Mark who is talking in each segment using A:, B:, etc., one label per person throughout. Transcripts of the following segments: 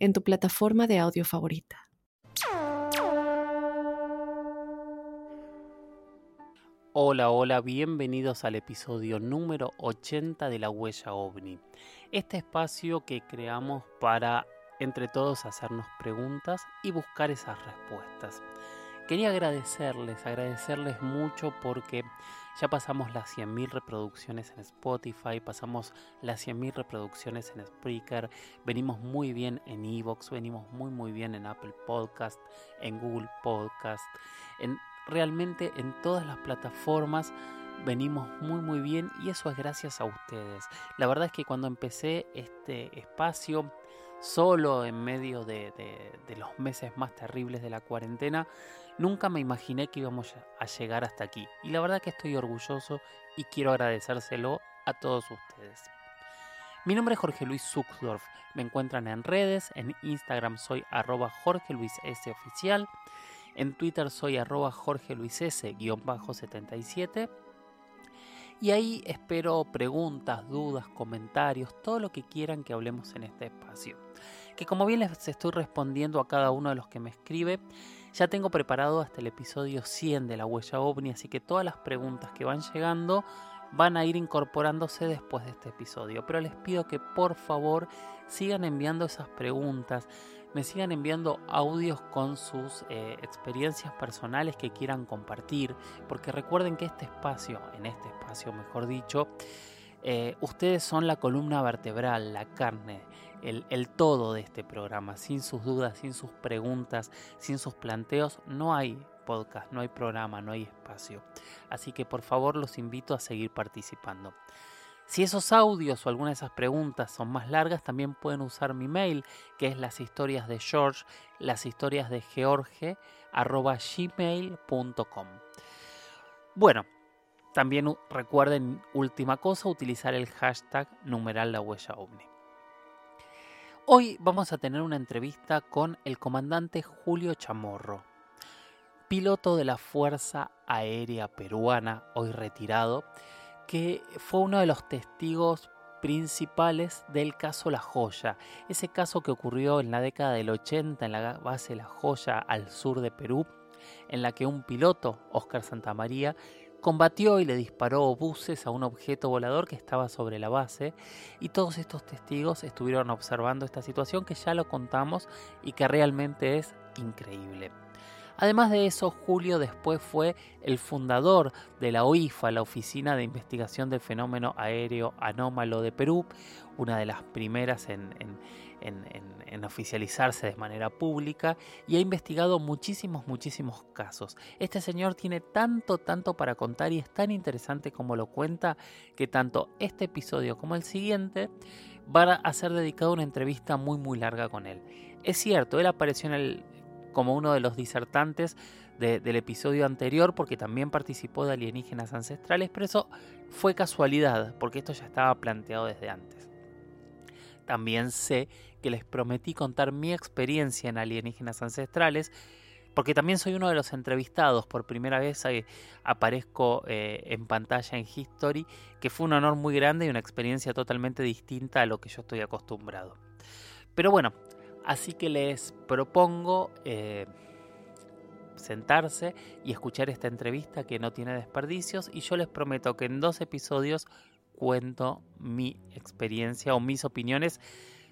A: en tu plataforma de audio favorita.
B: Hola, hola, bienvenidos al episodio número 80 de La Huella OVNI. Este espacio que creamos para entre todos hacernos preguntas y buscar esas respuestas. Quería agradecerles, agradecerles mucho porque ya pasamos las 100.000 reproducciones en Spotify, pasamos las 100.000 reproducciones en Spreaker, venimos muy bien en Evox, venimos muy muy bien en Apple Podcast, en Google Podcast, en realmente en todas las plataformas venimos muy muy bien y eso es gracias a ustedes. La verdad es que cuando empecé este espacio solo en medio de, los meses más terribles de la cuarentena, nunca me imaginé que íbamos a llegar hasta aquí. Y la verdad que estoy orgulloso y quiero agradecérselo a todos ustedes. Mi nombre es Jorge Luis Zuxdorf. Me encuentran en redes, en Instagram soy arroba Jorge Luis S oficial, en Twitter soy arroba Jorge Luis S-77 y ahí espero preguntas, dudas, comentarios, todo lo que quieran que hablemos en este espacio. Que como bien les estoy respondiendo a cada uno de los que me escribe, ya tengo preparado hasta el episodio 100 de la huella ovni, así que todas las preguntas que van llegando van a ir incorporándose después de este episodio. Pero les pido que por favor sigan enviando esas preguntas, me sigan enviando audios con sus eh, experiencias personales que quieran compartir, porque recuerden que este espacio, en este espacio mejor dicho, eh, ustedes son la columna vertebral, la carne, el, todo de este programa. Sin sus dudas, sin sus preguntas, sin sus planteos, no hay podcast, no hay programa, no hay espacio. Así que por favor los invito a seguir participando. Si esos audios o alguna de esas preguntas son más largas, también pueden usar mi mail, que es las historias de George, las historias de George, arroba gmail.com. Bueno, también recuerden, última cosa, utilizar el hashtag numeral la huella. Hoy vamos a tener una entrevista con el comandante Julio Chamorro, piloto de la Fuerza Aérea Peruana, hoy retirado, que fue uno de los testigos principales del caso La Joya, ese caso que ocurrió en la década del 80 en la base La Joya al sur de Perú, en la que un piloto, Oscar Santamaría, combatió y le disparó buses a un objeto volador que estaba sobre la base y todos estos testigos estuvieron observando esta situación que ya lo contamos y que realmente es increíble. Además de eso, Julio después fue el fundador de la OIFA, la Oficina de Investigación del Fenómeno Aéreo Anómalo de Perú, una de las primeras en, oficializarse de manera pública y ha investigado muchísimos, muchísimos casos. Este señor tiene tanto, tanto para contar y es tan interesante como lo cuenta que tanto este episodio como el siguiente va a ser dedicado a una entrevista muy, muy larga con él. Es cierto, él apareció en como uno de los disertantes del episodio anterior porque también participó de alienígenas ancestrales, pero eso fue casualidad porque esto ya estaba planteado desde antes. También sé que les prometí contar mi experiencia en alienígenas ancestrales, porque también soy uno de los entrevistados. Por primera vez eh, aparezco eh, en pantalla en History, que fue un honor muy grande y una experiencia totalmente distinta a lo que yo estoy acostumbrado. Pero bueno, Así que les propongo eh, sentarse y escuchar esta entrevista que no tiene desperdicios y yo les prometo que en dos episodios cuento mi experiencia o mis opiniones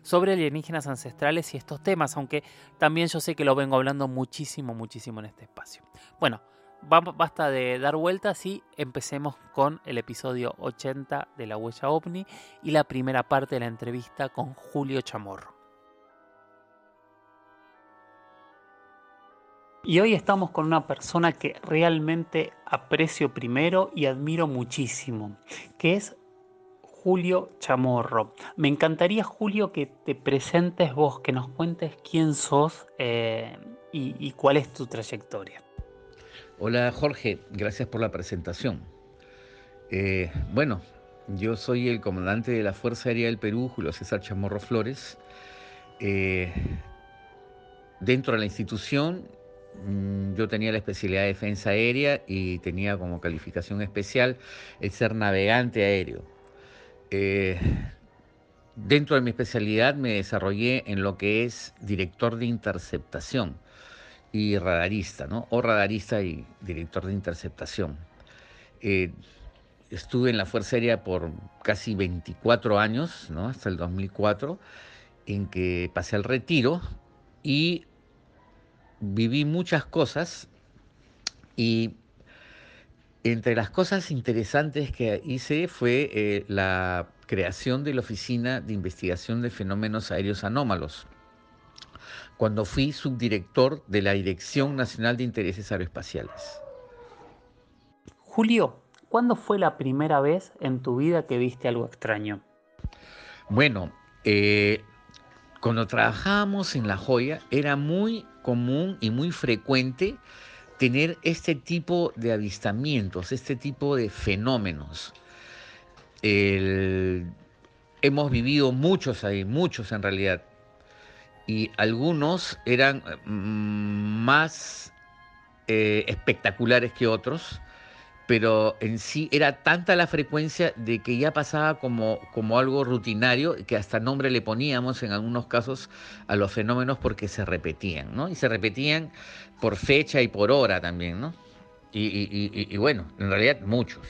B: sobre alienígenas ancestrales y estos temas, aunque también yo sé que lo vengo hablando muchísimo, muchísimo en este espacio. Bueno, basta de dar vueltas y empecemos con el episodio 80 de La Huella OVNI y la primera parte de la entrevista con Julio Chamorro. Y hoy estamos con una persona que realmente aprecio primero y admiro muchísimo, que es Julio Chamorro. Me encantaría, Julio, que te presentes vos, que nos cuentes quién sos eh, y, cuál es tu trayectoria.
C: Hola Jorge, gracias por la presentación. Eh, bueno, yo soy el comandante de la Fuerza Aérea del Perú, Julio César Chamorro Flores. Eh, dentro de la institución Mm, yo tenía la especialidad de defensa aérea y tenía como calificación especial el ser navegante aéreo. Eh, dentro de mi especialidad me desarrollé en lo que es director de interceptación y radarista, ¿no? O radarista y director de interceptación. Eh, estuve en la Fuerza Aérea por casi 24 años, ¿no? Hasta el 2004, en que pasé al retiro y viví muchas cosas y entre las cosas interesantes que hice fue eh, la creación de la Oficina de Investigación de Fenómenos Aéreos Anómalos, cuando fui subdirector de la Dirección Nacional de Intereses Aeroespaciales.
B: Julio, ¿cuándo fue la primera vez en tu vida que viste algo extraño?
C: Bueno, eh, cuando trabajábamos en La Joya era muy común y muy frecuente tener este tipo de avistamientos, este tipo de fenómenos. hemos vivido muchos ahí, muchos en realidad, y algunos eran mm, más eh, espectaculares que otros, pero en sí era tanta la frecuencia de que ya pasaba como, como algo rutinario, que hasta nombre le poníamos en algunos casos a los fenómenos porque se repetían, ¿no? Y se repetían por fecha y por hora también, ¿no? Y, bueno, en realidad muchos.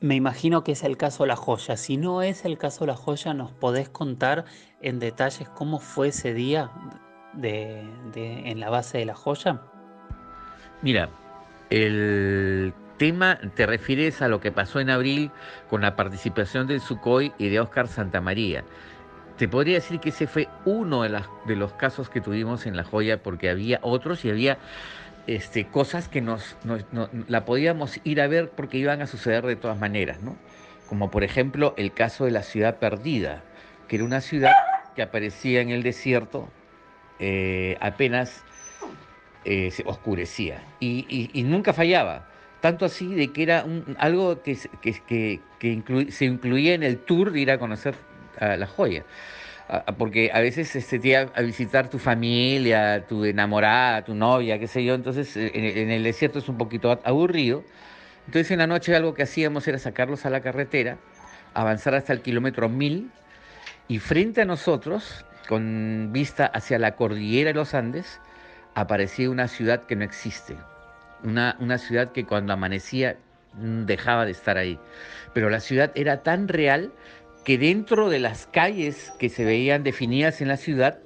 B: Me imagino que es el caso La Joya. Si no es el caso La Joya, ¿nos podés contar en detalles cómo fue ese día de, en la base de La Joya?
C: Mira, el tema, te refieres a lo que pasó en abril con la participación del Sukhoi y de Oscar Santamaría. Te podría decir que ese fue uno de, de los casos que tuvimos en La Joya, porque había otros y había este, cosas que nos, la podíamos ir a ver porque iban a suceder de todas maneras, ¿no? Como por ejemplo el caso de la ciudad perdida, que era una ciudad que aparecía en el desierto eh, apenas eh, se oscurecía y, nunca fallaba. Tanto así de que era algo que, se incluía en el tour de ir a conocer a la joya. Porque a veces este, te iba a visitar tu familia, tu enamorada, tu novia, qué sé yo. Entonces eh, en, el desierto es un poquito aburrido. Entonces en la noche algo que hacíamos era sacarlos a la carretera, avanzar hasta el kilómetro 1000 y frente a nosotros, con vista hacia la cordillera de los Andes, aparecía una ciudad que no existe, una, una ciudad que cuando amanecía dejaba de estar ahí. Pero la ciudad era tan real que dentro de las calles que se veían definidas en la ciudad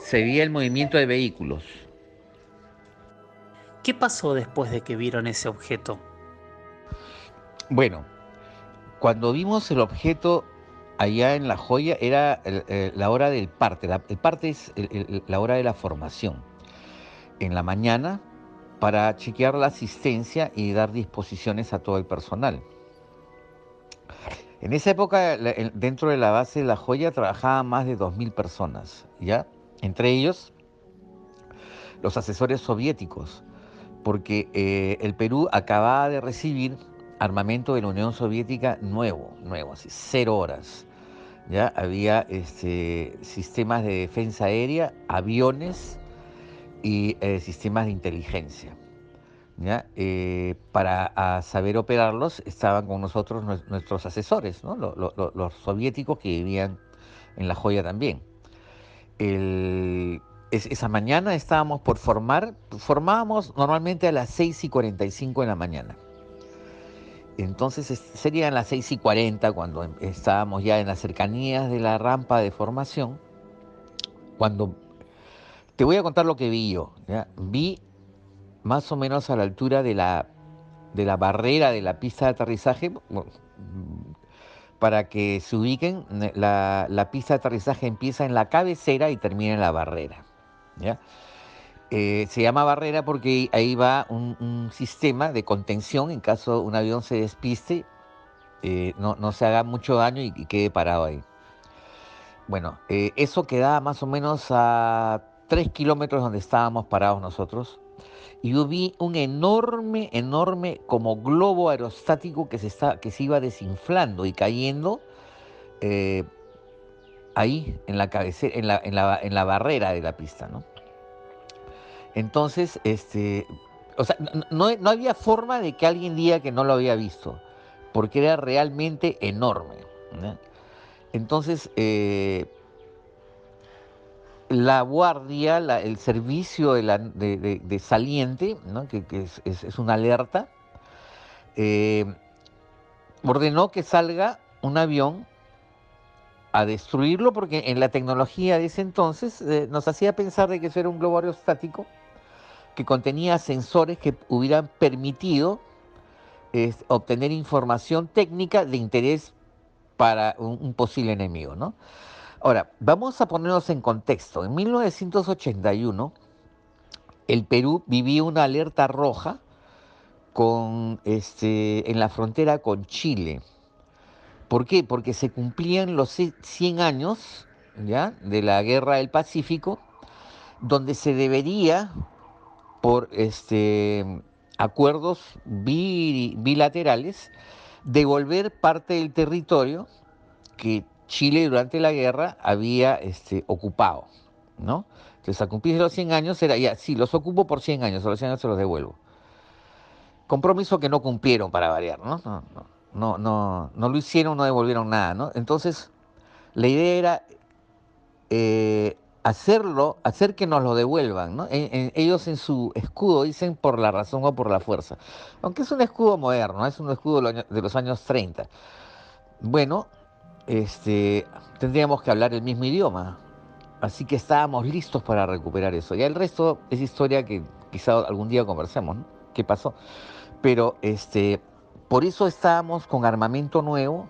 C: se veía el movimiento de vehículos.
B: ¿Qué pasó después de que vieron ese objeto?
C: Bueno, cuando vimos el objeto allá en La Joya era la hora del parte. el parte es la hora de la formación en la mañana para chequear la asistencia y dar disposiciones a todo el personal. En esa época, dentro de la base de La Joya, trabajaban más de 2.000 personas, ¿ya? Entre ellos, los asesores soviéticos, porque eh, el Perú acababa de recibir armamento de la Unión Soviética nuevo, nuevo, así, cero horas. Ya había este, sistemas de defensa aérea, aviones, y eh, sistemas de inteligencia. Eh, para saber operarlos estaban con nosotros nuestros asesores, los soviéticos que vivían en La Joya también. esa mañana estábamos por formar, formábamos normalmente a las 6 y 45 de la mañana. Entonces serían las 6 y 40 cuando estábamos ya en las cercanías de la rampa de formación, cuando te voy a contar lo que vi yo. Vi más o menos a la altura de la, de la barrera de la pista de aterrizaje, para que se ubiquen, la, pista de aterrizaje empieza en la cabecera y termina en la barrera. Eh, se llama barrera porque ahí va un, sistema de contención en caso un avión se despiste eh, no, se haga mucho daño y, quede parado ahí. Bueno, eh, eso quedaba más o menos a tres kilómetros donde estábamos parados nosotros. Y yo vi un enorme, enorme como globo aerostático que se, está, que se iba desinflando y cayendo eh, ahí en la, cabecera, en la, en, la, en la barrera de la pista, ¿no? Entonces, este, o sea, no, había forma de que alguien diga que no lo había visto, porque era realmente enorme. Entonces, eh, la guardia, el servicio de, saliente, que, es, una alerta, eh, ordenó que salga un avión a destruirlo porque en la tecnología de ese entonces eh, nos hacía pensar de que eso era un globo aerostático que contenía sensores que hubieran permitido obtener información técnica de interés para un, posible enemigo. ¿no? Ahora, vamos a ponernos en contexto. En 1981, el Perú vivía una alerta roja con, este, en la frontera con Chile. ¿Por qué? Porque se cumplían los 100 años ¿ya? de la Guerra del Pacífico, donde se debería por este, acuerdos bilaterales devolver parte del territorio que Chile durante la guerra había este, ocupado, ¿no? Entonces, a cumplir los 100 años era, ya, sí, los ocupo por 100 años, a los 100 años se los devuelvo. Compromiso que no cumplieron para variar, ¿no? No, no, no, no, lo hicieron, no devolvieron nada, ¿no? Entonces, la idea era eh, hacerlo, hacer que nos lo devuelvan. ¿no? ellos en su escudo dicen por la razón o por la fuerza. Aunque es un escudo moderno, es un escudo de los años 30. Bueno, este, tendríamos que hablar el mismo idioma. Así que estábamos listos para recuperar eso. Ya el resto es historia que quizá algún día conversemos, ¿no? ¿Qué pasó? Pero este, por eso estábamos con armamento nuevo,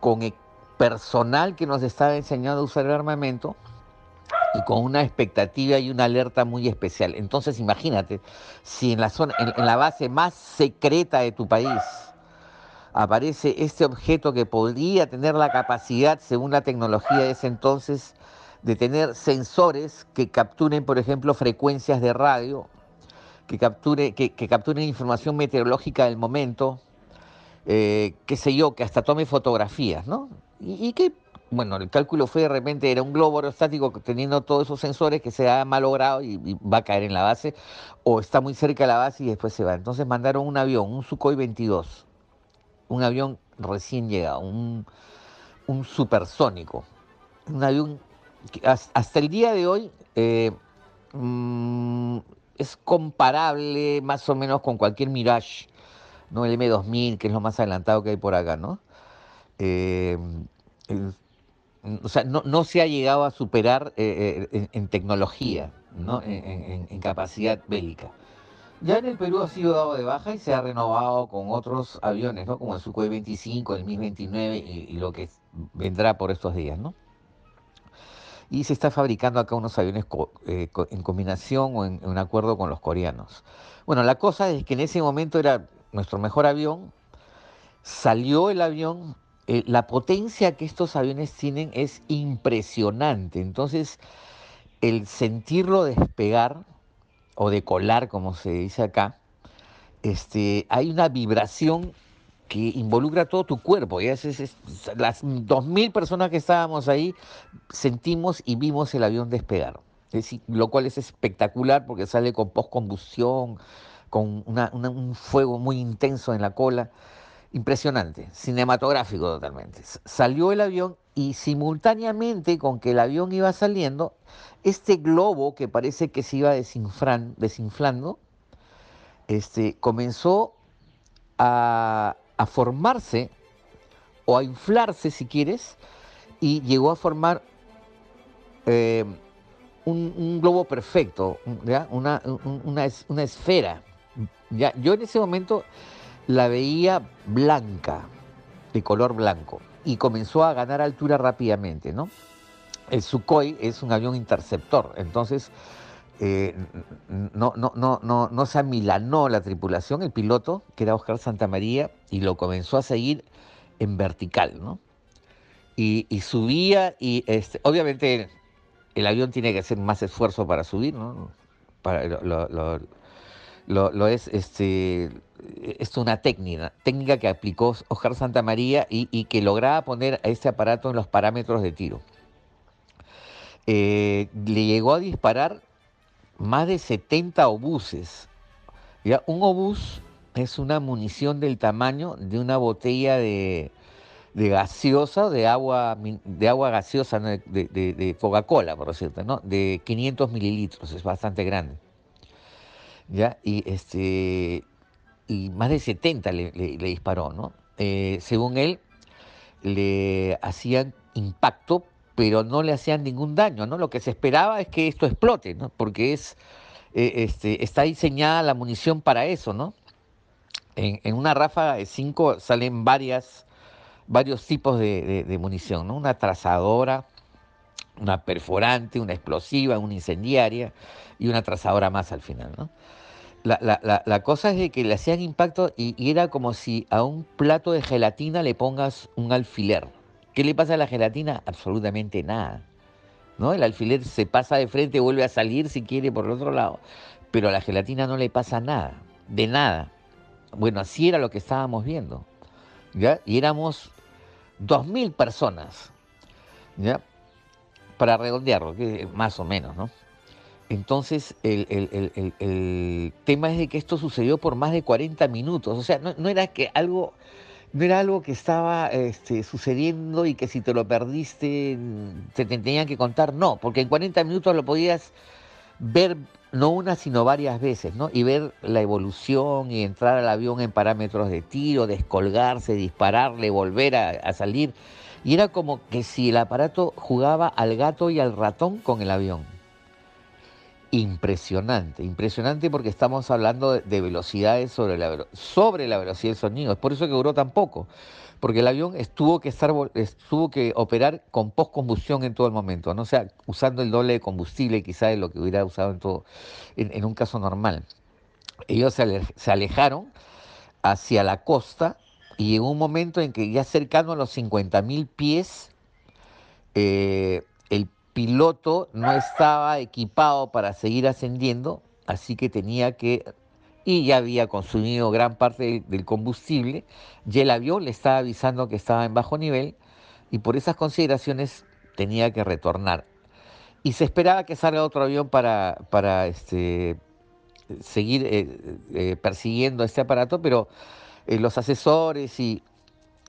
C: con e, personal que nos estaba enseñando a usar el armamento, y con una expectativa y una alerta muy especial. Entonces imagínate, si en la, zona, en, la base más secreta de tu país aparece este objeto que podría tener la capacidad, según la tecnología de ese entonces, de tener sensores que capturen, por ejemplo, frecuencias de radio, que, capture, que, capturen información meteorológica del momento, eh, qué sé yo, que hasta tome fotografías, ¿no? Y, y que bueno, el cálculo fue de repente, era un globo aerostático teniendo todos esos sensores que se ha malogrado y, y, va a caer en la base, o está muy cerca de la base y después se va. Entonces mandaron un avión, un Sukhoi 22, un avión recién llegado, un, supersónico, un avión que hasta el día de hoy eh, mm, es comparable más o menos con cualquier Mirage, ¿no? el M2000, que es lo más adelantado que hay por acá, ¿no? Eh, o sea, no, se ha llegado a superar eh, en, tecnología, ¿no? en, capacidad bélica. Ya en el Perú ha sido dado de baja y se ha renovado con otros aviones, ¿no? como el Sukhoi 25, el Mi-29 y, lo que vendrá por estos días. ¿no? Y se está fabricando acá unos aviones eh, en combinación o en, en acuerdo con los coreanos. Bueno, la cosa es que en ese momento era nuestro mejor avión, salió el avión eh, la potencia que estos aviones tienen es impresionante. Entonces, el sentirlo despegar o decolar, como se dice acá, este, hay una vibración que involucra todo tu cuerpo. Y es, las dos mil personas que estábamos ahí sentimos y vimos el avión despegar. lo cual es espectacular porque sale con postcombustión, con un fuego muy intenso en la cola impresionante, cinematográfico totalmente. Salió el avión y simultáneamente con que el avión iba saliendo, este globo que parece que se iba desinflando, este, comenzó a, formarse o a inflarse si quieres y llegó a formar eh, un, globo perfecto, Una, una, esfera. ¿ya? Yo en ese momento la veía blanca, de color blanco, y comenzó a ganar altura rápidamente, ¿no? El Sukhoi es un avión interceptor, entonces eh, no, no, no, no, no se amilanó la tripulación, el piloto, que era Oscar Santamaría, y lo comenzó a seguir en vertical, ¿no? Y, subía y este, obviamente el avión tiene que hacer más esfuerzo para subir, ¿no? Para, lo, es, este, es una técnica, técnica que aplicó Oscar Santa María y, y que lograba poner a este aparato en los parámetros de tiro. Eh, le llegó a disparar más de 70 obuses. ¿ya? Un obús es una munición del tamaño de una botella de, gaseosa, de agua, de agua gaseosa, de, Coca-Cola, por cierto, ¿no? de 500 mililitros, es bastante grande. ¿ya? Y, este, y más de 70 le, disparó. ¿no? Eh, según él, le hacían impacto pero no le hacían ningún daño, ¿no? Lo que se esperaba es que esto explote, ¿no? Porque es, eh, este, está diseñada la munición para eso, ¿no? En, una ráfaga de 5 salen varias, varios tipos de, munición, ¿no? Una trazadora, una perforante, una explosiva, una incendiaria y una trazadora más al final, ¿no? La, cosa es que le hacían impacto y, era como si a un plato de gelatina le pongas un alfiler. ¿Qué le pasa a la gelatina? Absolutamente nada. ¿no? El alfiler se pasa de frente, vuelve a salir si quiere por el otro lado. Pero a la gelatina no le pasa nada, de nada. Bueno, así era lo que estábamos viendo. ¿ya? Y éramos dos mil personas. ¿ya? Para redondearlo, más o menos, ¿no? Entonces, el, tema es de que esto sucedió por más de 40 minutos. O sea, no, no era que algo no era algo que estaba este, sucediendo y que si te lo perdiste te, te tenían que contar, no, porque en 40 minutos lo podías ver no una sino varias veces, ¿no? Y ver la evolución y entrar al avión en parámetros de tiro, descolgarse, dispararle, volver a, a, salir. Y era como que si el aparato jugaba al gato y al ratón con el avión impresionante, impresionante porque estamos hablando de, velocidades sobre la, sobre la velocidad del sonido. Es por eso que duró tan poco, porque el avión estuvo que, estar, estuvo que operar con postcombustión en todo el momento, ¿no? o sea, usando el doble de combustible quizá de lo que hubiera usado en, todo, en, un caso normal. Ellos se, alejaron hacia la costa y en un momento en que ya cercano a los 50.000 pies, eh, piloto no estaba equipado para seguir ascendiendo, así que tenía que, y ya había consumido gran parte del, combustible, y el avión le estaba avisando que estaba en bajo nivel, y por esas consideraciones tenía que retornar. Y se esperaba que salga otro avión para, para este, seguir eh, eh, persiguiendo este aparato, pero eh, los asesores y,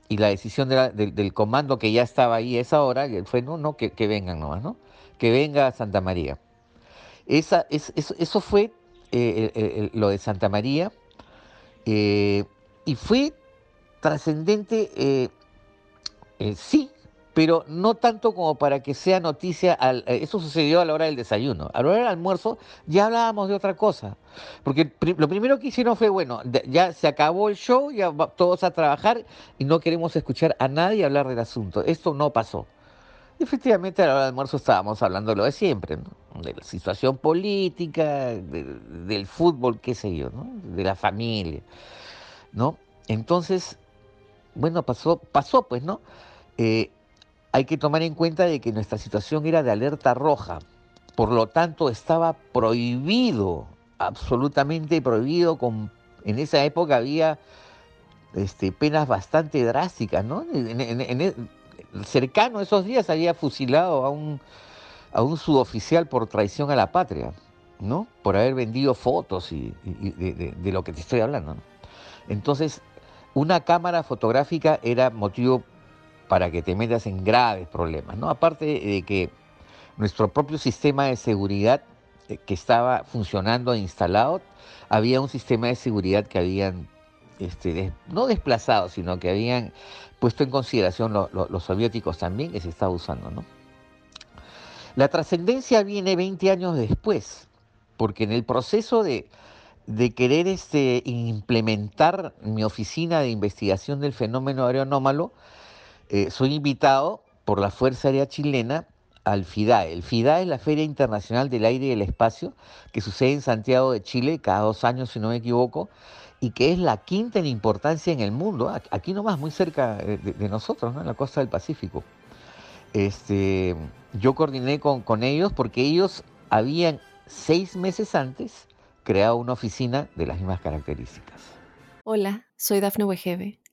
C: y la decisión del comando que ya estaba ahí a esa hora fue, no, no, que, vengan nomás, ¿no? Que venga Santa María. Esa, es, eso, fue eh, lo de Santa María eh, y fue trascendente, eh, sí, pero no tanto como para que sea noticia. Al, eh, eso sucedió a la hora del desayuno. A la hora del almuerzo ya hablábamos de otra cosa. Porque lo primero que hicieron fue, bueno, ya se acabó el show, ya todos a trabajar y no queremos escuchar a nadie hablar del asunto. Esto no pasó. Efectivamente, a la hora del almuerzo estábamos hablando de lo de siempre, de la situación política, del fútbol, qué sé yo, de la familia. ¿no? Entonces, bueno, pasó, pasó pues, ¿no? Eh, hay que tomar en cuenta de que nuestra situación era de alerta roja, por lo tanto estaba prohibido, absolutamente prohibido, con, en esa época había este, penas bastante drásticas, ¿no? Cercano a esos días había fusilado a un, a un suboficial por traición a la patria, ¿no? Por haber vendido fotos y, de, lo que te estoy hablando. Entonces, una cámara fotográfica era motivo para que te metas en graves problemas, ¿no? Aparte de que nuestro propio sistema de seguridad eh, que estaba funcionando e instalado, había un sistema de seguridad que habían, este, no desplazado, sino que habían puesto en consideración los soviéticos también, que se estaba usando, ¿no? La trascendencia viene 20 años después, porque en el proceso de, de querer este, implementar mi oficina de investigación del fenómeno aeronómalo, eh, soy invitado por la Fuerza Aérea Chilena al FIDAE. El FIDAE es la Feria Internacional del Aire y el Espacio, que sucede en Santiago de Chile cada dos años, si no me equivoco, y que es la quinta en importancia en el mundo, aquí nomás, muy cerca de, nosotros, en la costa del Pacífico. Este, yo coordiné con, con ellos porque ellos habían seis meses antes creado una oficina de las mismas características.
A: Hola, soy Dafne Wegebe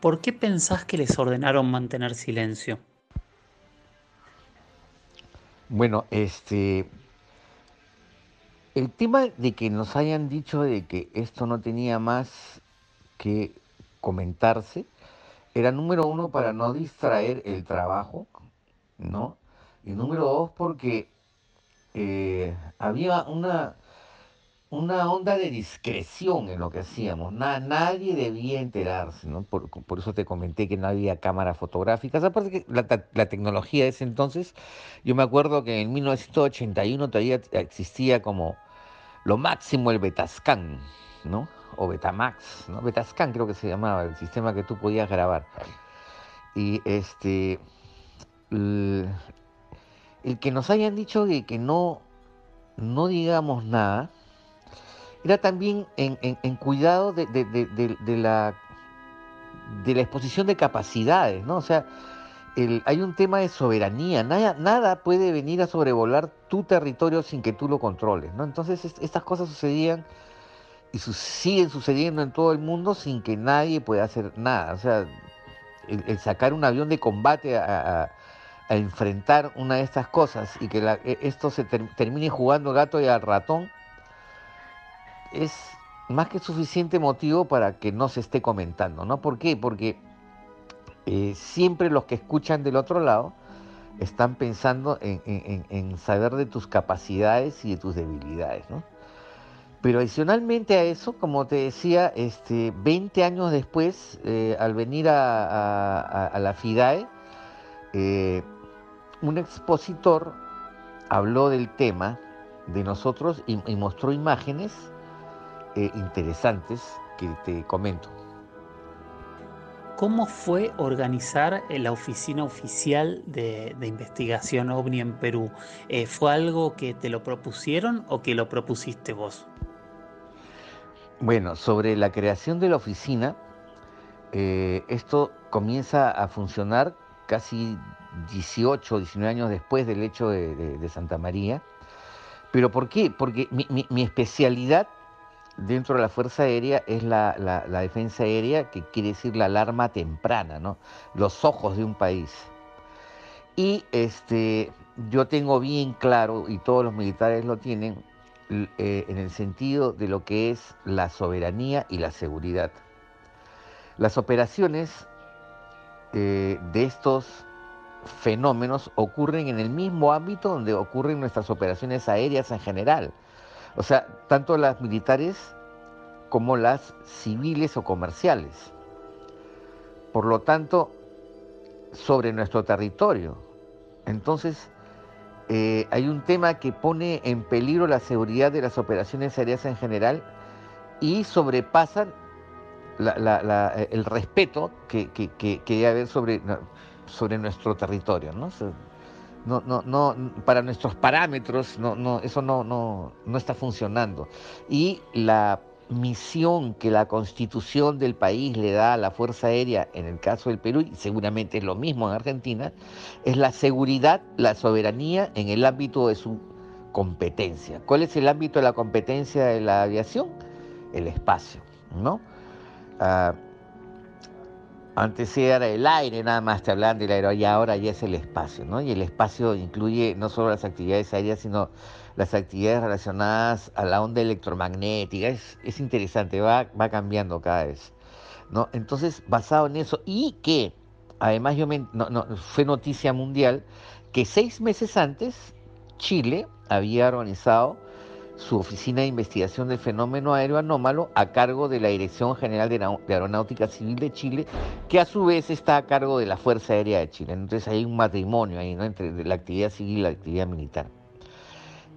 B: ¿Por qué pensás que les ordenaron mantener silencio?
C: Bueno, este, el tema de que nos hayan dicho de que esto no tenía más que comentarse, era número uno para no distraer el trabajo, ¿no? Y número dos porque eh, había una, una onda de discreción en lo que hacíamos. nadie debía enterarse, ¿no? Por, eso te comenté que no había cámaras fotográficas. Aparte que la, la, tecnología de ese entonces, yo me acuerdo que en 1981 todavía existía como lo máximo el Betascan, ¿no? O Betamax, ¿no? Betascan creo que se llamaba, el sistema que tú podías grabar. Y este... El, que nos hayan dicho que, que no, no digamos nada, era también en, cuidado de, la, de la exposición de capacidades, ¿no? O sea, hay un tema de soberanía, nada, puede venir a sobrevolar tu territorio sin que tú lo controles, ¿no? Entonces estas cosas sucedían y siguen sucediendo en todo el mundo sin que nadie pueda hacer nada. O sea, el, sacar un avión de combate a, enfrentar una de estas cosas y que e, esto se termine jugando gato y al ratón, es más que suficiente motivo para que no se esté comentando, ¿no? ¿Por qué? Porque eh, siempre los que escuchan del otro lado están pensando en, saber de tus capacidades y de tus debilidades, ¿no? Pero adicionalmente a eso, como te decía, este, 20 años después, eh, al venir a, la FIDAE, eh, un expositor habló del tema de nosotros y mostró imágenes eh, interesantes que te comento.
B: ¿Cómo fue organizar eh, la oficina oficial de, investigación OVNI en Perú? Eh, ¿Fue algo que te lo propusieron o que lo propusiste vos?
C: Bueno, sobre la creación de la oficina, esto comienza a funcionar casi 18 o 19 años después del hecho de, Santa María. ¿Pero por qué? Porque mi especialidad dentro de la Fuerza Aérea es la, defensa aérea, que quiere decir la alarma temprana, ¿no? los ojos de un país. Y este, yo tengo bien claro, y todos los militares lo tienen, eh, en el sentido de lo que es la soberanía y la seguridad. Las operaciones eh, de estos fenómenos ocurren en el mismo ámbito donde ocurren nuestras operaciones aéreas en general o sea, tanto las militares como las civiles o comerciales. Por lo tanto, sobre nuestro territorio. Entonces, eh, hay un tema que pone en peligro la seguridad de las operaciones aéreas en general y sobrepasan el respeto que, que, debe haber sobre, sobre nuestro territorio. ¿no? No, no, no, para nuestros parámetros, no, no, eso no, no, no está funcionando. Y la misión que la constitución del país le da a la Fuerza Aérea, en el caso del Perú, y seguramente es lo mismo en Argentina, es la seguridad, la soberanía en el ámbito de su competencia. ¿Cuál es el ámbito de la competencia de la aviación? El espacio, ¿no? Ah, antes era el aire, nada más te hablaban del aire, y ahora ya es el espacio, ¿no? Y el espacio incluye no solo las actividades aéreas, sino las actividades relacionadas a la onda electromagnética. Es, es interesante, va, va cambiando cada vez, ¿no? Entonces, basado en eso, y que además yo me, fue noticia mundial que seis meses antes Chile había organizado su oficina de investigación del fenómeno aéreo anómalo a cargo de la Dirección General de Aeronáutica Civil de Chile, que a su vez está a cargo de la Fuerza Aérea de Chile. Entonces hay un matrimonio ahí, ¿no? Entre la actividad civil y la actividad militar.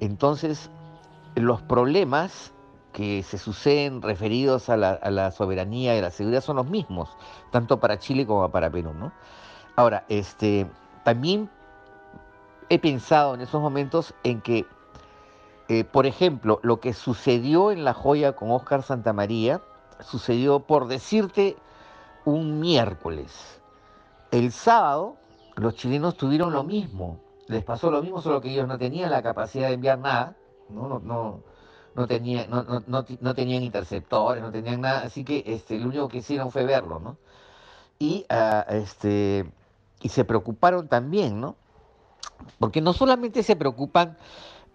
C: Entonces, los problemas que se suceden referidos a la, soberanía y la seguridad son los mismos, tanto para Chile como para Perú, ¿no? Ahora, este, también he pensado en esos momentos en que eh, por ejemplo, lo que sucedió en La Joya con Oscar Santamaría, sucedió por decirte un miércoles. El sábado los chilenos tuvieron lo mismo, les pasó lo mismo, solo que ellos no tenían la capacidad de enviar nada, no, no, no, no, tenían, no, tenían interceptores, no tenían nada, así que este, lo único que hicieron fue verlo, ¿no? Y, ah, este, y se preocuparon también, ¿no? Porque no solamente se preocupan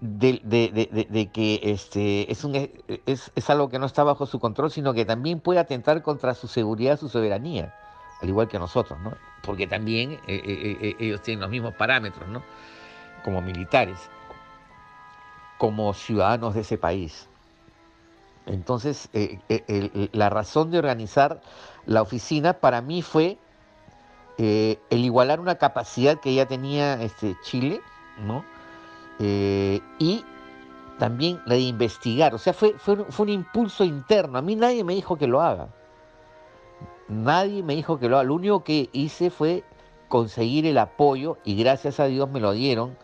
C: de, de, de, que este, es, un, es, es, algo que no está bajo su control, sino que también puede atentar contra su seguridad, su soberanía, al igual que nosotros, ¿no? Porque también eh, eh, eh, ellos tienen los mismos parámetros, ¿no? Como militares, como ciudadanos de ese país. Entonces, la razón de organizar la oficina para mí fue el igualar una capacidad que ya tenía este, Chile, ¿no? Eh, y también la de investigar. O sea, fue, fue, un impulso interno. A mí nadie me dijo que lo haga. Nadie me dijo que lo haga. Lo único que hice fue conseguir el apoyo y gracias a Dios me lo dieron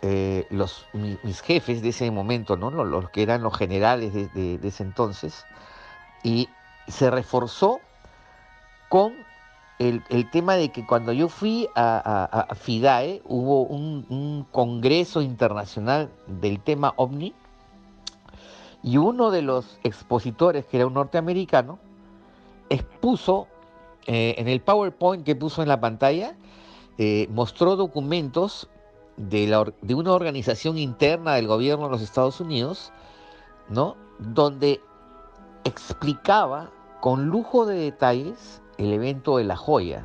C: eh, los, mis, jefes de ese momento, ¿no? los, que eran los generales de ese entonces. Y se reforzó con el, tema de que cuando yo fui a, FIDAE hubo un, congreso internacional del tema OVNI y uno de los expositores, que era un norteamericano, expuso eh, en el PowerPoint que puso en la pantalla, eh, mostró documentos de, de una organización interna del gobierno de los Estados Unidos, ¿no? donde explicaba con lujo de detalles el evento de La Joya,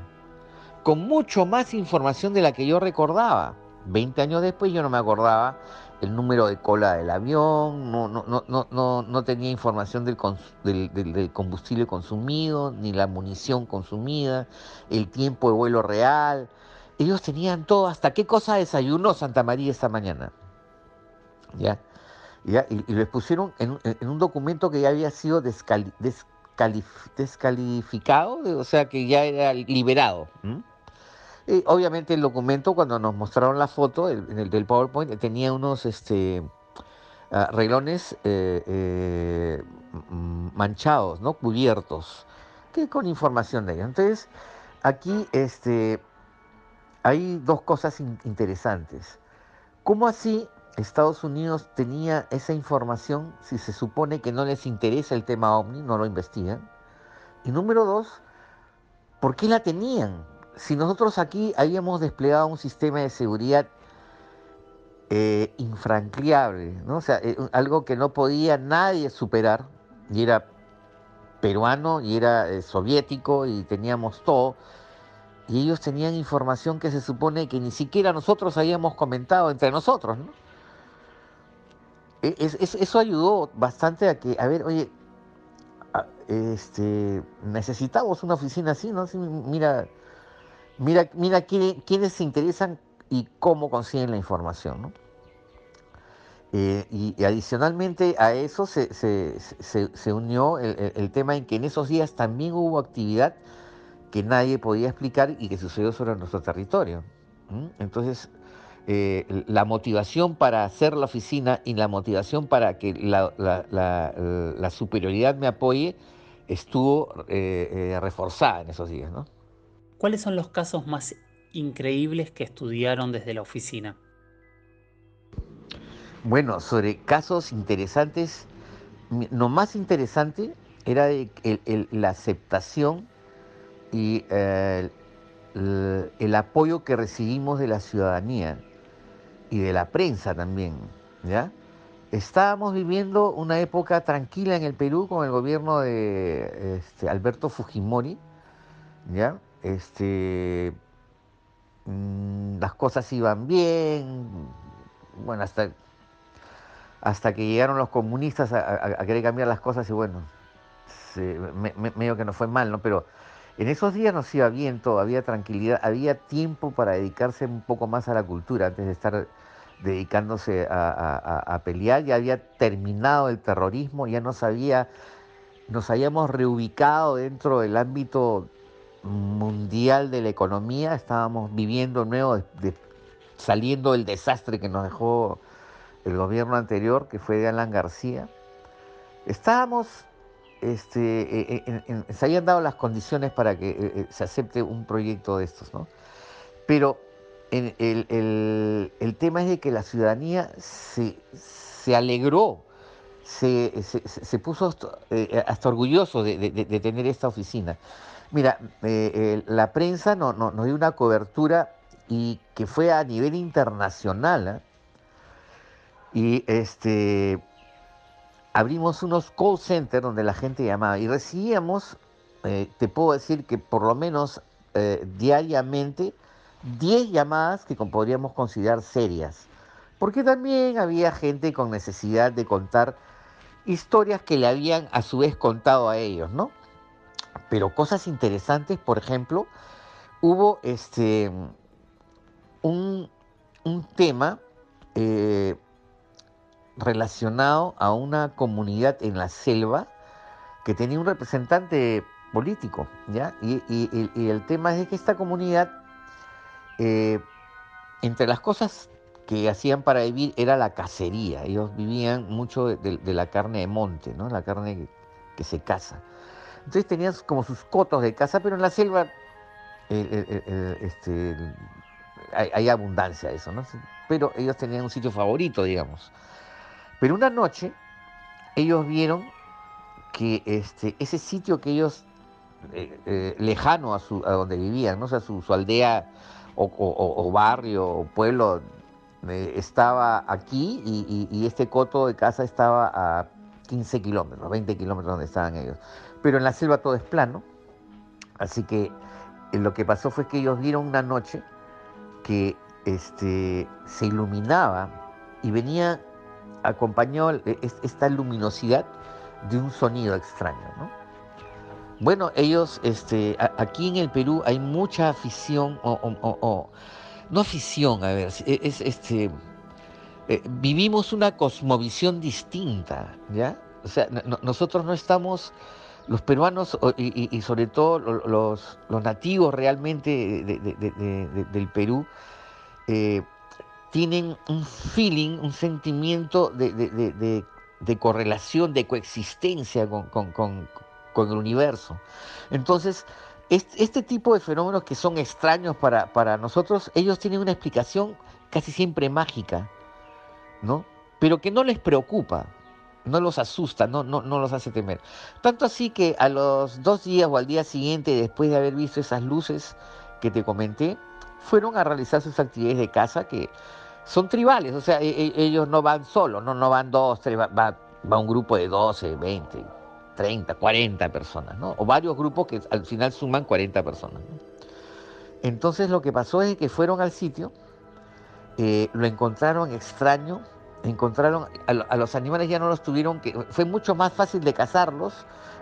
C: con mucho más información de la que yo recordaba. Veinte años después yo no me acordaba el número de cola del avión, no, no, no, no, no tenía información del, combustible consumido, ni la munición consumida, el tiempo de vuelo real. Ellos tenían todo, hasta qué cosa desayunó Santa María esta mañana. ¿Ya? ¿Ya? Y, lo pusieron en, un documento que ya había sido descali, descalificado, o sea que ya era liberado. Obviamente el documento, cuando nos mostraron la foto en el del PowerPoint, tenía unos este, uh, reglones eh, eh, manchados, ¿no? cubiertos, que con información de ellos. Entonces, aquí este, hay dos cosas interesantes. ¿Cómo así Estados Unidos tenía esa información si se supone que no les interesa el tema ovni, no lo investigan. Y número dos, ¿por qué la tenían? Si nosotros aquí habíamos desplegado un sistema de seguridad eh, infranqueable, ¿no? o sea, eh, algo que no podía nadie superar, y era peruano, y era eh, soviético, y teníamos todo, y ellos tenían información que se supone que ni siquiera nosotros habíamos comentado entre nosotros, ¿no? E, eso ayudó bastante a que, a ver, oye, este, necesitamos una oficina así, ¿no? mira, mira, mira quiénes se interesan y cómo consiguen la información, ¿no? Eh, y, adicionalmente a eso se, unió el, tema en que en esos días también hubo actividad que nadie podía explicar y que sucedió sobre nuestro territorio. Entonces, eh, la motivación para hacer la oficina y la motivación para que la, superioridad me apoye estuvo eh, eh, reforzada en esos días. ¿no?
B: ¿Cuáles son los casos más increíbles que estudiaron desde la oficina?
C: Bueno, sobre casos interesantes, lo más interesante era la aceptación y el, el, apoyo que recibimos de la ciudadanía y de la prensa también, ¿ya? Estábamos viviendo una época tranquila en el Perú con el gobierno de este, Alberto Fujimori, ¿ya? Este, mm, las cosas iban bien, bueno, hasta, hasta que llegaron los comunistas a, querer cambiar las cosas y bueno, medio que no fue mal, ¿no? Pero en esos días nos iba bien todo, había tranquilidad, había tiempo para dedicarse un poco más a la cultura antes de estar dedicándose a, pelear, ya había terminado el terrorismo, ya no sabía, nos habíamos reubicado dentro del ámbito mundial de la economía, estábamos viviendo nuevo, saliendo del desastre que nos dejó el gobierno anterior, que fue de Alan García. Estábamos, este, e, e, se habían dado las condiciones para que e, se acepte un proyecto de estos, ¿no? Pero el, el, tema es de que la ciudadanía se, se alegró, se, se, puso eh, hasta, orgulloso de, de, tener esta oficina. Mira, eh, la prensa nos dio una cobertura y que fue a nivel internacional. ¿eh? Y este, abrimos unos call centers donde la gente llamaba y recibíamos, te puedo decir que por lo menos diariamente, 10 llamadas que podríamos considerar serias, porque también había gente con necesidad de contar historias que le habían a su vez contado a ellos, ¿no? Pero cosas interesantes, por ejemplo, hubo este un, tema eh, relacionado a una comunidad en la selva que tenía un representante político, ¿ya? Y, y el tema es que esta comunidad eh, entre las cosas que hacían para vivir era la cacería. Ellos vivían mucho de, la carne de monte, la carne que, se caza. Entonces tenían como sus cotos de caza, pero en la selva este, hay, abundancia de eso. ¿no? Pero ellos tenían un sitio favorito, digamos. Pero una noche ellos vieron que este, ese sitio que ellos, eh, eh, lejano a donde vivían, ¿no? o sea, su aldea o, barrio o pueblo estaba aquí y, este coto de casa estaba a 15 kilómetros, 20 kilómetros donde estaban ellos. Pero en la selva todo es plano, así que eh, lo que pasó fue que ellos vieron una noche que este, se iluminaba y venía acompañado e, esta luminosidad de un sonido extraño, ¿no? Bueno, ellos, este, aquí en el Perú hay mucha afición, o, no afición, a ver, es, este, eh, vivimos una cosmovisión distinta, ¿ya? O sea, nosotros no estamos, los peruanos y, sobre todo los, nativos realmente del Perú, eh, tienen un feeling, un sentimiento de, correlación, de coexistencia con el universo. Entonces, este, tipo de fenómenos que son extraños para, para nosotros, ellos tienen una explicación casi siempre mágica, ¿no? Pero que no les preocupa, no los asusta, no, no, no los hace temer. Tanto así que a los dos días o al día siguiente, después de haber visto esas luces que te comenté, fueron a realizar sus actividades de casa que son tribales, o sea, e, e, ellos no van solos, no, no van dos, tres, va, va un grupo de 12, 20, 30, 40 personas, ¿no? O varios grupos que al final suman 40 personas. Entonces lo que pasó es que fueron al sitio, eh, lo encontraron extraño, encontraron a, los animales ya no los tuvieron que fue mucho más fácil de cazarlos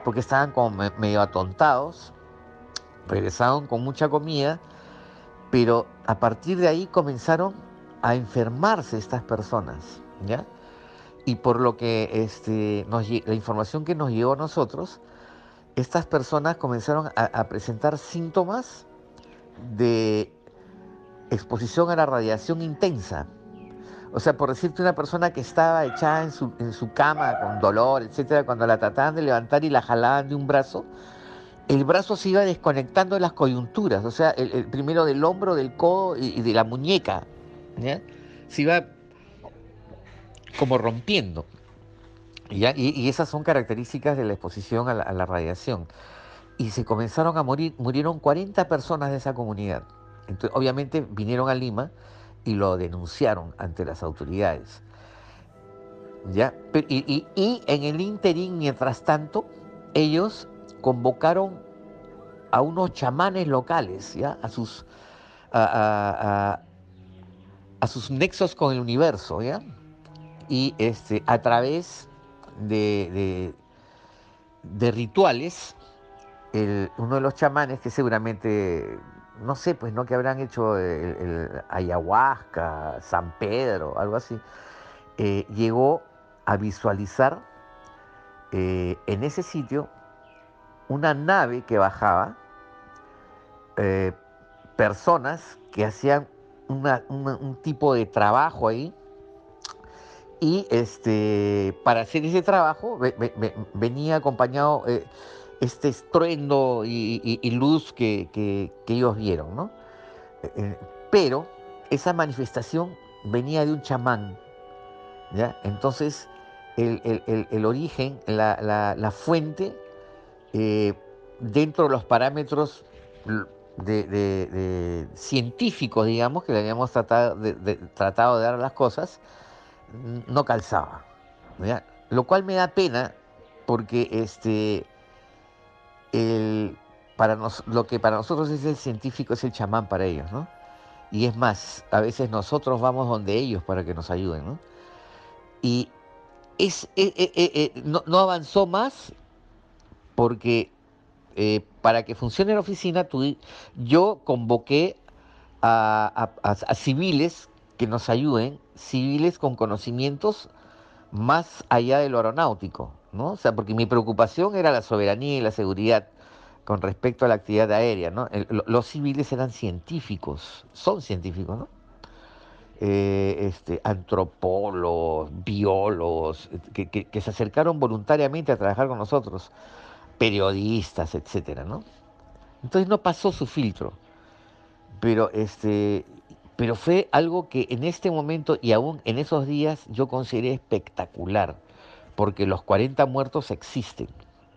C: porque estaban como medio atontados, regresaron con mucha comida, pero a partir de ahí comenzaron a enfermarse estas personas, ¿ya? Y por lo que este, la información que nos llegó a nosotros, estas personas comenzaron a, presentar síntomas de exposición a la radiación intensa. O sea, por decirte una persona que estaba echada en su, en su cama con dolor, etcétera, cuando la trataban de levantar y la jalaban de un brazo, el brazo se iba desconectando de las coyunturas, o sea, el, primero del hombro, del codo y, de la muñeca. Se iba como rompiendo. Y, esas son características de la exposición a la, radiación. Y se comenzaron a morir, murieron 40 personas de esa comunidad. Entonces, obviamente vinieron a Lima y lo denunciaron ante las autoridades. ¿Ya? Y, en el interín, mientras tanto, ellos convocaron a unos chamanes locales, ¿ya? A sus, a, a sus nexos con el universo, ¿ya? Y este, a través de, de, rituales, uno de los chamanes que seguramente, no sé, pues no que habrán hecho ayahuasca, San Pedro, algo así, eh, llegó a visualizar eh, en ese sitio una nave que bajaba, eh, personas que hacían un tipo de trabajo ahí, y este, para hacer ese trabajo venía acompañado eh, este estruendo y, luz que, ellos vieron, ¿no? Eh, pero esa manifestación venía de un chamán, ¿ya? Entonces, el, origen, la, fuente, eh, dentro de los parámetros científicos, digamos, que le habíamos tratado de, tratado de dar las cosas, no calzaba. Lo cual me da pena porque este, el, para lo que para nosotros es el científico es el chamán para ellos, ¿no? Y es más, a veces nosotros vamos donde ellos para que nos ayuden, ¿no? Y es, eh, eh, eh, no, avanzó más porque para que funcione la oficina yo convoqué a civiles que nos ayuden civiles con conocimientos más allá de lo aeronáutico, ¿no? O sea, porque mi preocupación era la soberanía y la seguridad con respecto a la actividad aérea, ¿no? los civiles eran científicos, son científicos, ¿no? Eh, este, antropólogos, biólogos, que, se acercaron voluntariamente a trabajar con nosotros, periodistas, etcétera. Entonces no pasó su filtro, pero este, pero fue algo que en este momento y aún en esos días yo consideré espectacular, porque los 40 muertos existen.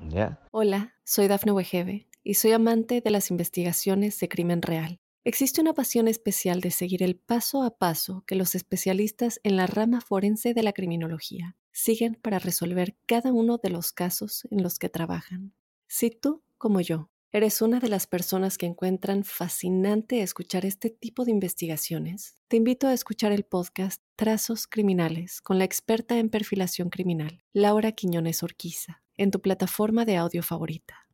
C: ¿ya?
A: Hola, soy Dafne Wegebe y soy amante de las investigaciones de crimen real. Existe una pasión especial de seguir el paso a paso que los especialistas en la rama forense de la criminología siguen para resolver cada uno de los casos en los que trabajan. Si tú, como yo, ¿Eres una de las personas que encuentran fascinante escuchar este tipo de investigaciones? Te invito a escuchar el podcast Trazos Criminales con la experta en perfilación criminal, Laura Quiñones Orquiza, en tu plataforma de audio favorita.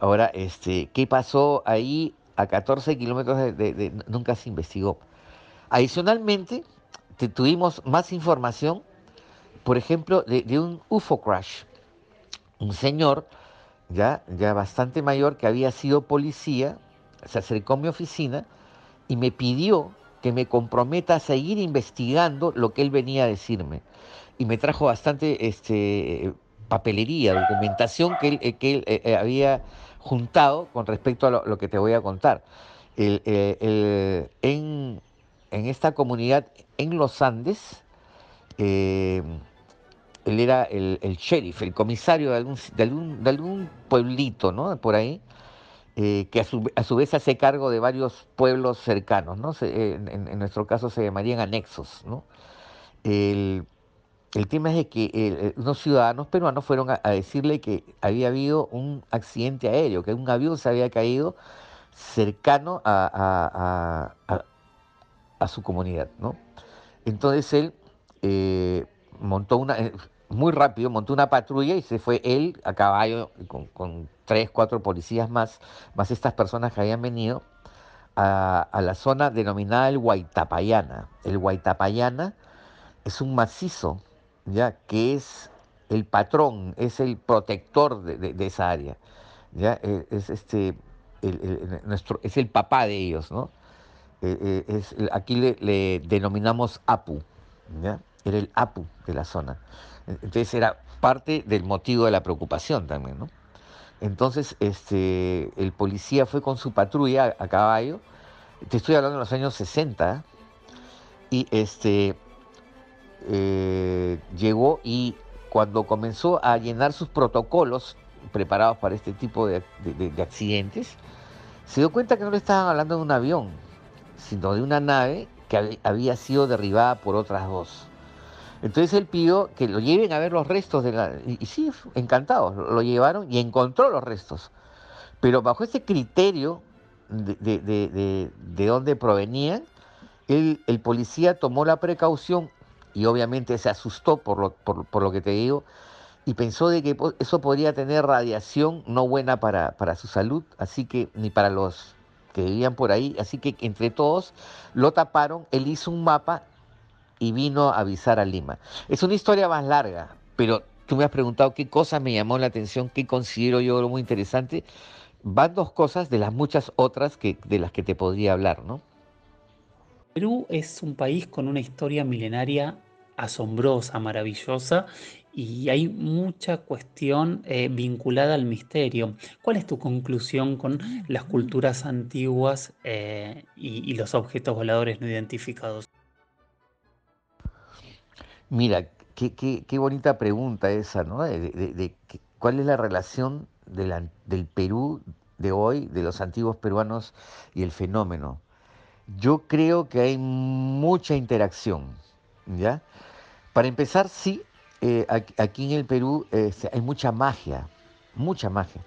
C: Ahora, este, ¿qué pasó ahí a 14 kilómetros de, Nunca se investigó. Adicionalmente, tuvimos más información, por ejemplo, de un UFO crash. Un señor ya, ya bastante mayor, que había sido policía, se acercó a mi oficina y me pidió que me comprometa a seguir investigando lo que él venía a decirme. Y me trajo bastante este, papelería, documentación que él, eh, que él eh, eh, había juntado con respecto a lo, que te voy a contar. en, en, esta comunidad en los Andes, él era el, sheriff, el comisario de algún, de algún, pueblito, ¿no? Por ahí, eh, que a su, a su, vez hace cargo de varios pueblos cercanos, ¿no? en, nuestro caso se llamarían anexos, ¿no? El, tema es de que unos ciudadanos peruanos fueron a, decirle que había habido un accidente aéreo, que un avión se había caído cercano a, a, su comunidad, ¿no? Entonces él eh, montó una, eh, muy rápido, montó una patrulla y se fue él a caballo con, tres, cuatro policías más, más estas personas que habían venido a, la zona denominada el Guaitapayana. El Guaitapayana es un macizo, ya que es el patrón, es el protector de, esa área. ¿ya? E, es, este, el, nuestro, es el papá de ellos, ¿no? E, e, es, aquí le, le denominamos Apu, ¿ya? era el Apu de la zona. Entonces era parte del motivo de la preocupación también, ¿no? Entonces, este, el policía fue con su patrulla a, caballo, te estoy hablando de los años 60, y este, eh, llegó y cuando comenzó a llenar sus protocolos preparados para este tipo de, accidentes, se dio cuenta que no le estaban hablando de un avión, sino de una nave que había sido derribada por otras dos. Entonces él pidió que lo lleven a ver los restos de la... Y, sí, encantados, lo llevaron y encontró los restos. Pero bajo ese criterio de, de, dónde provenían, el, policía tomó la precaución y obviamente se asustó por lo, por, lo que te digo y pensó de que eso podría tener radiación no buena para, para su salud, así que ni para los que vivían por ahí, así que entre todos lo taparon, él hizo un mapa y vino a avisar a Lima. Es una historia más larga, pero tú me has preguntado qué cosa me llamó la atención, qué considero yo muy interesante. Van dos cosas de las muchas otras que, de las que te podría hablar, ¿no?
B: Perú es un país con una historia milenaria asombrosa, maravillosa, y hay mucha cuestión eh, vinculada al misterio. ¿Cuál es tu conclusión con las culturas antiguas eh, y, los objetos voladores no identificados?
C: Mira, qué, bonita pregunta esa, ¿no? De, ¿Cuál es la relación del Perú de hoy, de los antiguos peruanos y el fenómeno? Yo creo que hay mucha interacción, ¿ya? Para empezar, sí, eh, aquí en el Perú este, hay mucha magia, mucha magia.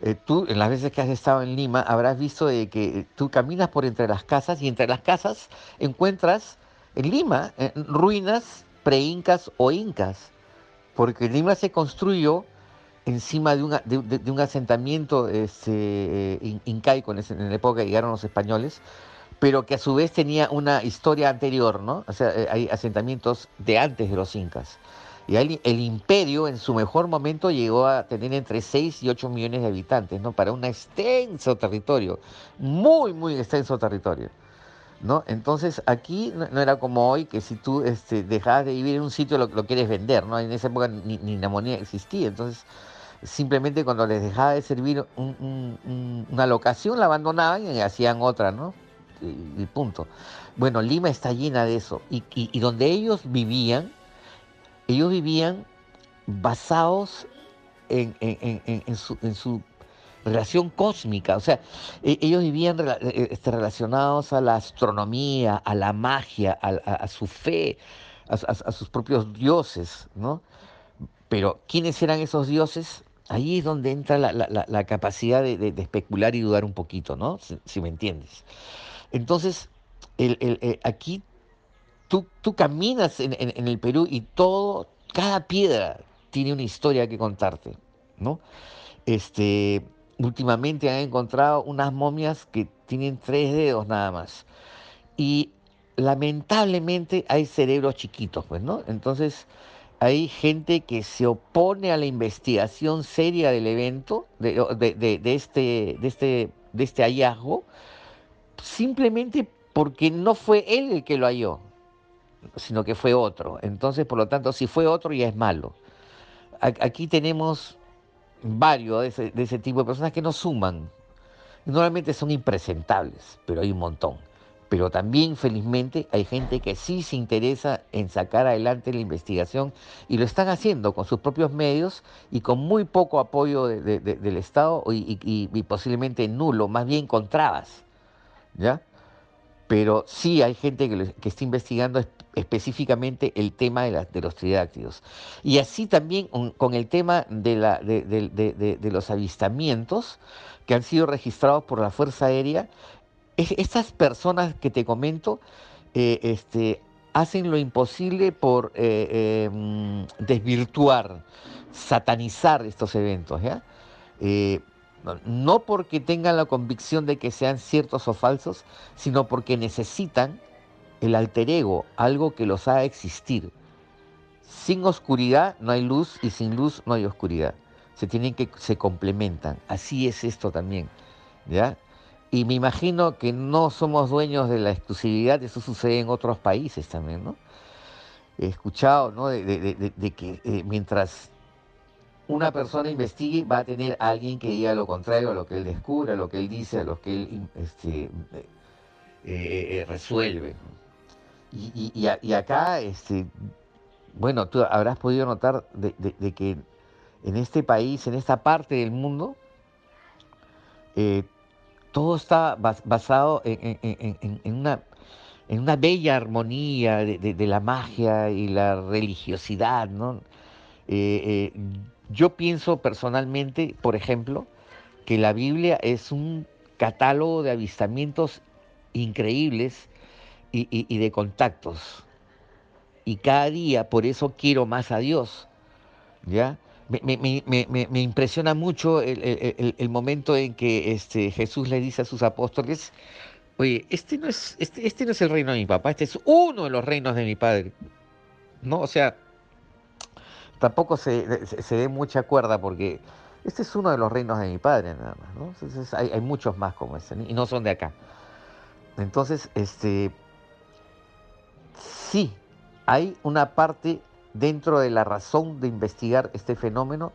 C: Eh, tú, en las veces que has estado en Lima, habrás visto de que tú caminas por entre las casas y entre las casas encuentras en Lima ruinas pre-incas o incas, porque Lima se construyó encima de, un asentamiento este, incaico en, en la época que llegaron los españoles, pero que a su vez tenía una historia anterior, ¿no? O sea, eh, hay asentamientos de antes de los incas. Y el, el, imperio en su mejor momento llegó a tener entre 6 y 8 millones de habitantes, ¿no? Para un extenso territorio, muy, muy extenso territorio. ¿No? Entonces aquí no, era como hoy que si tú este, dejabas de vivir en un sitio lo, lo quieres vender, ¿no? En esa época ni, ni, la existía, entonces simplemente cuando les dejaba de servir una locación la abandonaban y hacían otra, ¿no? y, punto. Bueno, Lima está llena de eso. Y, donde ellos vivían, ellos vivían basados en, su, relación cósmica. O sea, e, ellos vivían e, este, relacionados a la astronomía, a la magia, a, su fe, a, sus propios dioses, ¿no? Pero, ¿quiénes eran esos dioses? Ahí es donde entra la, capacidad de, especular y dudar un poquito, ¿no? si me entiendes. Entonces, eh, aquí tú, tú caminas en, el Perú y todo, cada piedra tiene una historia que contarte, ¿no? Este, últimamente han encontrado unas momias que tienen tres dedos nada más. Y lamentablemente hay cerebros chiquitos, pues, ¿no? Entonces hay gente que se opone a la investigación seria del evento, de, este, de, este, de este hallazgo, simplemente porque no fue él el que lo halló, sino que fue otro. Entonces, por lo tanto, si fue otro ya es malo. Aquí tenemos varios de ese, tipo de personas que no suman. Normalmente son impresentables, pero hay un montón. Pero también, felizmente, hay gente que sí se interesa en sacar adelante la investigación y lo están haciendo con sus propios medios y con muy poco apoyo del Estado y posiblemente nulo, más bien con trabas. ¿ya? Pero sí hay gente que, está investigando específicamente el tema de, los tridáctilos. Y así también con, el tema de, los avistamientos que han sido registrados por la Fuerza Aérea, estas personas que te comento eh, este, hacen lo imposible por eh, em, desvirtuar, satanizar estos eventos. Eh, no porque tengan la convicción de que sean ciertos o falsos, sino porque necesitan el alter ego, algo que los haga existir. Sin oscuridad no hay luz y sin luz no hay oscuridad. Se tienen que se complementan. Así es esto también, ¿ya? Y me imagino que no somos dueños de la exclusividad, eso sucede en otros países también, ¿no? He escuchado, ¿no? De, que eh, mientras una persona investigue, va a tener alguien que diga lo contrario a lo que él descubre, a lo que él dice, a lo que él este, eh, eh, resuelve. Y, acá, este, bueno, tú habrás podido notar de, que en este país, en esta parte del mundo, eh, todo está basado en, una, en una bella armonía de, la magia y la religiosidad, ¿no? Yo pienso personalmente, por ejemplo, que la Biblia es un catálogo de avistamientos increíbles y, de contactos. y cada día por eso quiero más a Dios. ¿Ya? Me, impresiona mucho el, momento en que este, Jesús le dice a sus apóstoles, oye, este no, es, este, este no es el reino de mi papá, este es uno de los reinos de mi padre. ¿No? O sea, tampoco se, se, dé mucha cuerda porque este es uno de los reinos de mi padre nada más, ¿no? hay, hay, muchos más como este y no son de acá. Entonces, este, sí, hay una parte dentro de la razón de investigar este fenómeno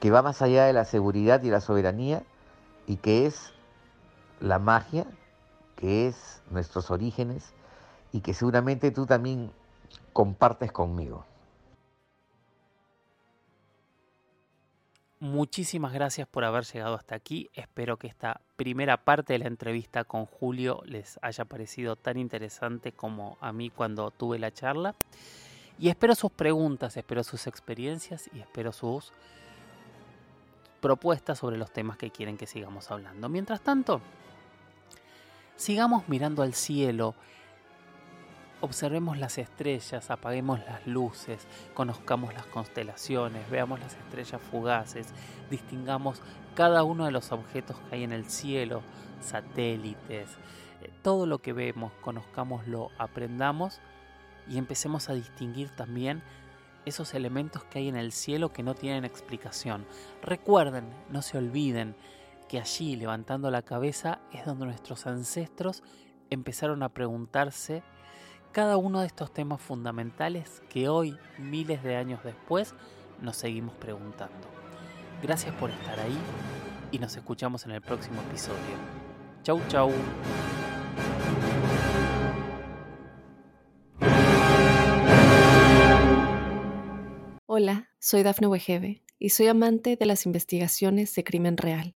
C: que va más allá de la seguridad y la soberanía y que es la magia, que es nuestros orígenes y que seguramente tú también compartes conmigo.
B: Muchísimas gracias por haber llegado hasta aquí. Espero que esta primera parte de la entrevista con Julio les haya parecido tan interesante como a mí cuando tuve la charla. Y espero sus preguntas, espero sus experiencias y espero sus propuestas sobre los temas que quieren que sigamos hablando. Mientras tanto, sigamos mirando al cielo, observemos las estrellas, apaguemos las luces, conozcamos las constelaciones, veamos las estrellas fugaces, distingamos cada uno de los objetos que hay en el cielo, satélites, eh, todo lo que vemos, conozcámoslo, aprendamos y empecemos a distinguir también esos elementos que hay en el cielo que no tienen explicación. Recuerden, no se olviden que allí, levantando la cabeza, es donde nuestros ancestros empezaron a preguntarse cada uno de estos temas fundamentales que hoy, miles de años después, nos seguimos preguntando. Gracias por estar ahí y nos escuchamos en el próximo episodio. Chau chau.
A: Hola, soy Dafne Wegebe y soy amante de las investigaciones de crimen real.